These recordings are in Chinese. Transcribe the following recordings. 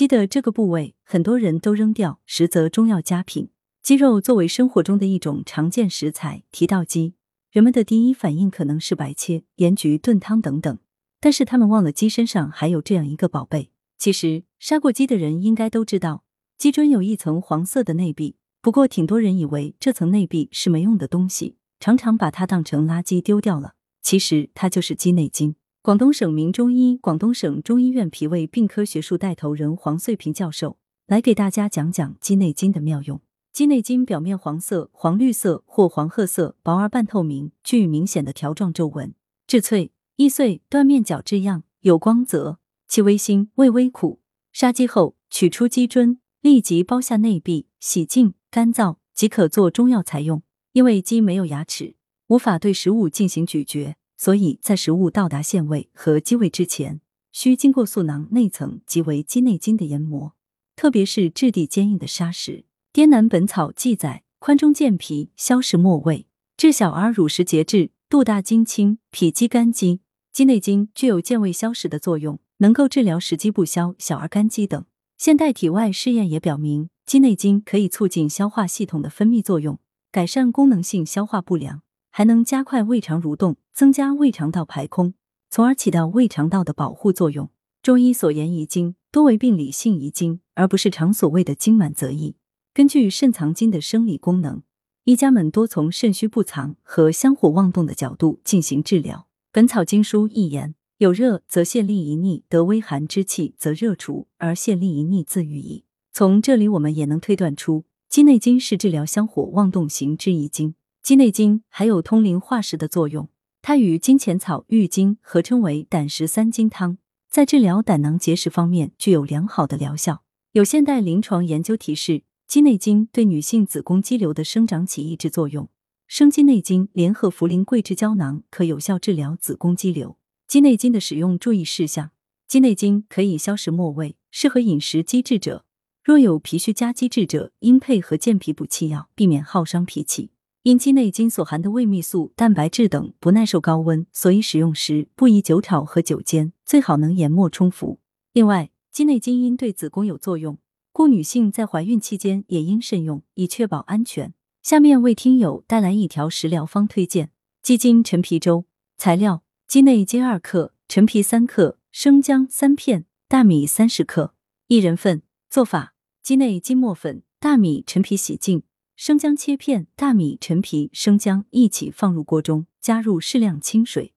鸡的这个部位，很多人都扔掉，实则中药佳品。鸡肉作为生活中的一种常见食材，提到鸡，人们的第一反应可能是白切、盐焗、炖汤等等。但是他们忘了鸡身上还有这样一个宝贝。其实杀过鸡的人应该都知道，鸡胗有一层黄色的内壁。不过挺多人以为这层内壁是没用的东西，常常把它当成垃圾丢掉了。其实它就是鸡内金。广东省名中医、广东省中医院脾胃病科学术带头人黄穗平教授来给大家讲讲鸡内金的妙用。鸡内金表面黄色、黄绿色或黄褐色，薄而半透明，具明显的条状皱纹，质脆易碎，断面角质样，有光泽，气微辛，味微苦。杀鸡后取出鸡胗，立即剥下内壁，洗净。干燥即可做中药材用。因为鸡没有牙齿，无法对食物进行咀嚼，所以在食物到达腺胃和鸡胃之前，需经过素囊内层即为鸡内金的研磨。特别是质地坚硬的砂石。《滇南本草》记载：宽中健脾，消食没胃，治小儿乳食节制，肚大筋清，脾积肝积。鸡内金具有健胃消食的作用，能够治疗食积不消、小儿肝积等。现代体外试验也表明。鸡内金可以促进消化系统的分泌作用，改善功能性消化不良，还能加快胃肠蠕动，增加胃肠道排空，从而起到胃肠道的保护作用。中医所言遗精，多为病理性遗精，而不是常所谓的精满则溢。根据肾藏精的生理功能，医家们多从肾虚不藏和香火妄动的角度进行治疗。《本草经书》一言：有热则泻痢一逆，得微寒之气则热除，而泻痢一逆自愈矣。从这里，我们也能推断出，鸡内金是治疗香火妄动型之一经。鸡内金还有通灵化石的作用，它与金钱草、郁金合称为胆石三金汤，在治疗胆囊结石方面具有良好的疗效。有现代临床研究提示，鸡内金对女性子宫肌瘤的生长起抑制作用。生鸡内金联合茯苓桂枝胶囊，可有效治疗子宫肌瘤。鸡内金的使用注意事项：鸡内金可以消食没胃，适合饮食积滞者。若有脾虚加积滞者，应配合健脾补气药，避免耗伤脾气。因鸡内金所含的胃泌素、蛋白质等不耐受高温，所以使用时不宜久炒和久煎，最好能研末冲服。另外，鸡内金因对子宫有作用，故女性在怀孕期间也应慎用，以确保安全。下面为听友带来一条食疗方推荐：鸡精陈皮粥。材料：鸡内金二克，陈皮三克，生姜三片，大米三十克，一人份。做法：鸡内金磨粉、大米、陈皮洗净，生姜切片，大米、陈皮、生姜一起放入锅中，加入适量清水，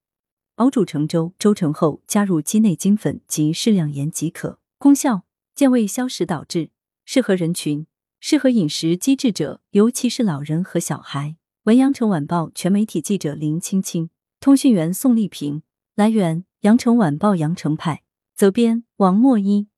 熬煮成粥。粥成后，加入鸡内金粉及适量盐即可。功效：健胃消食导滞。适合人群：适合饮食积滞者，尤其是老人和小孩。文阳城晚报全媒体记者林青青，通讯员宋丽萍。来源：阳城晚报阳城派。责编：王墨一。